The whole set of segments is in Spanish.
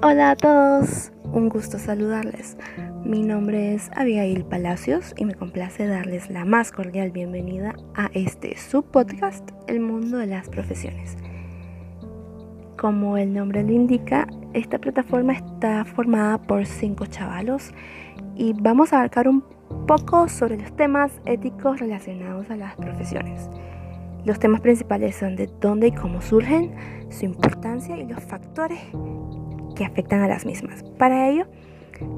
Hola a todos, un gusto saludarles. Mi nombre es Abigail Palacios y me complace darles la más cordial bienvenida a este subpodcast, El mundo de las profesiones. Como el nombre lo indica, esta plataforma está formada por cinco chavalos y vamos a abarcar un poco sobre los temas éticos relacionados a las profesiones. Los temas principales son de dónde y cómo surgen, su importancia y los factores que afectan a las mismas. Para ello,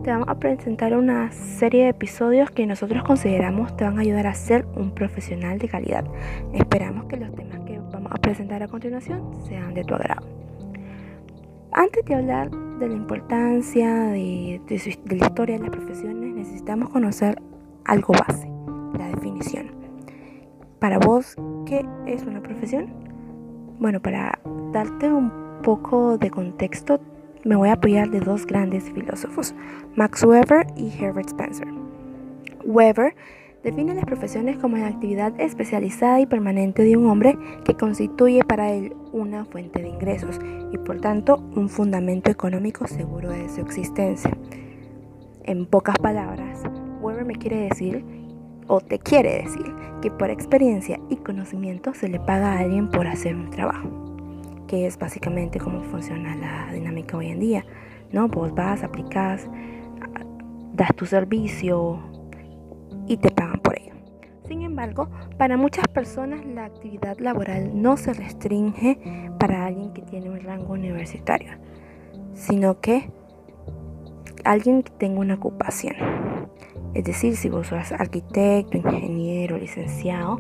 te vamos a presentar una serie de episodios que nosotros consideramos te van a ayudar a ser un profesional de calidad. Esperamos que los temas que vamos a presentar a continuación sean de tu agrado. Antes de hablar de la importancia de, de la historia de las profesiones, necesitamos conocer algo base, la definición. Para vos, ¿qué es una profesión? Bueno, para darte un poco de contexto, me voy a apoyar de dos grandes filósofos, Max Weber y Herbert Spencer. Weber define las profesiones como la actividad especializada y permanente de un hombre que constituye para él una fuente de ingresos y por tanto un fundamento económico seguro de su existencia. En pocas palabras, Weber me quiere decir o te quiere decir que por experiencia y conocimiento se le paga a alguien por hacer un trabajo que es básicamente cómo funciona la dinámica hoy en día, ¿no? Vos vas, aplicas, das tu servicio y te pagan por ello. Sin embargo, para muchas personas la actividad laboral no se restringe para alguien que tiene un rango universitario, sino que alguien que tenga una ocupación. Es decir, si vos sos arquitecto, ingeniero, licenciado,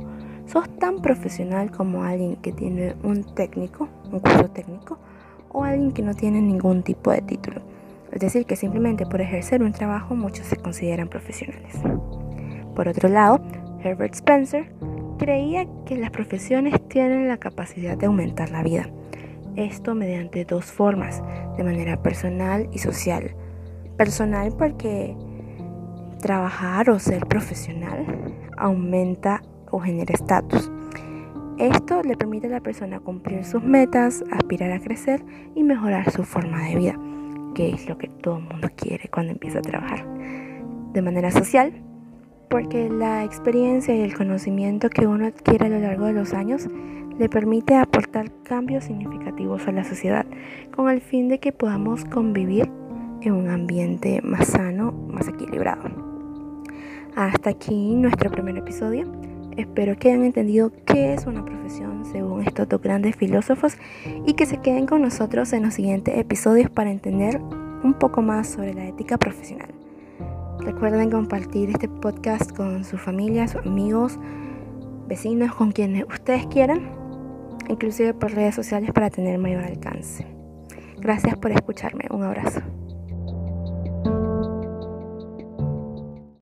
sos tan profesional como alguien que tiene un técnico, un curso técnico, o alguien que no tiene ningún tipo de título. Es decir, que simplemente por ejercer un trabajo muchos se consideran profesionales. Por otro lado, Herbert Spencer creía que las profesiones tienen la capacidad de aumentar la vida. Esto mediante dos formas, de manera personal y social. Personal porque trabajar o ser profesional aumenta o genera estatus. Esto le permite a la persona cumplir sus metas, aspirar a crecer y mejorar su forma de vida, que es lo que todo el mundo quiere cuando empieza a trabajar. De manera social, porque la experiencia y el conocimiento que uno adquiere a lo largo de los años le permite aportar cambios significativos a la sociedad con el fin de que podamos convivir en un ambiente más sano, más equilibrado. Hasta aquí nuestro primer episodio. Espero que hayan entendido qué es una profesión según estos dos grandes filósofos y que se queden con nosotros en los siguientes episodios para entender un poco más sobre la ética profesional. Recuerden compartir este podcast con su familia, sus amigos, vecinos, con quienes ustedes quieran, inclusive por redes sociales para tener mayor alcance. Gracias por escucharme. Un abrazo.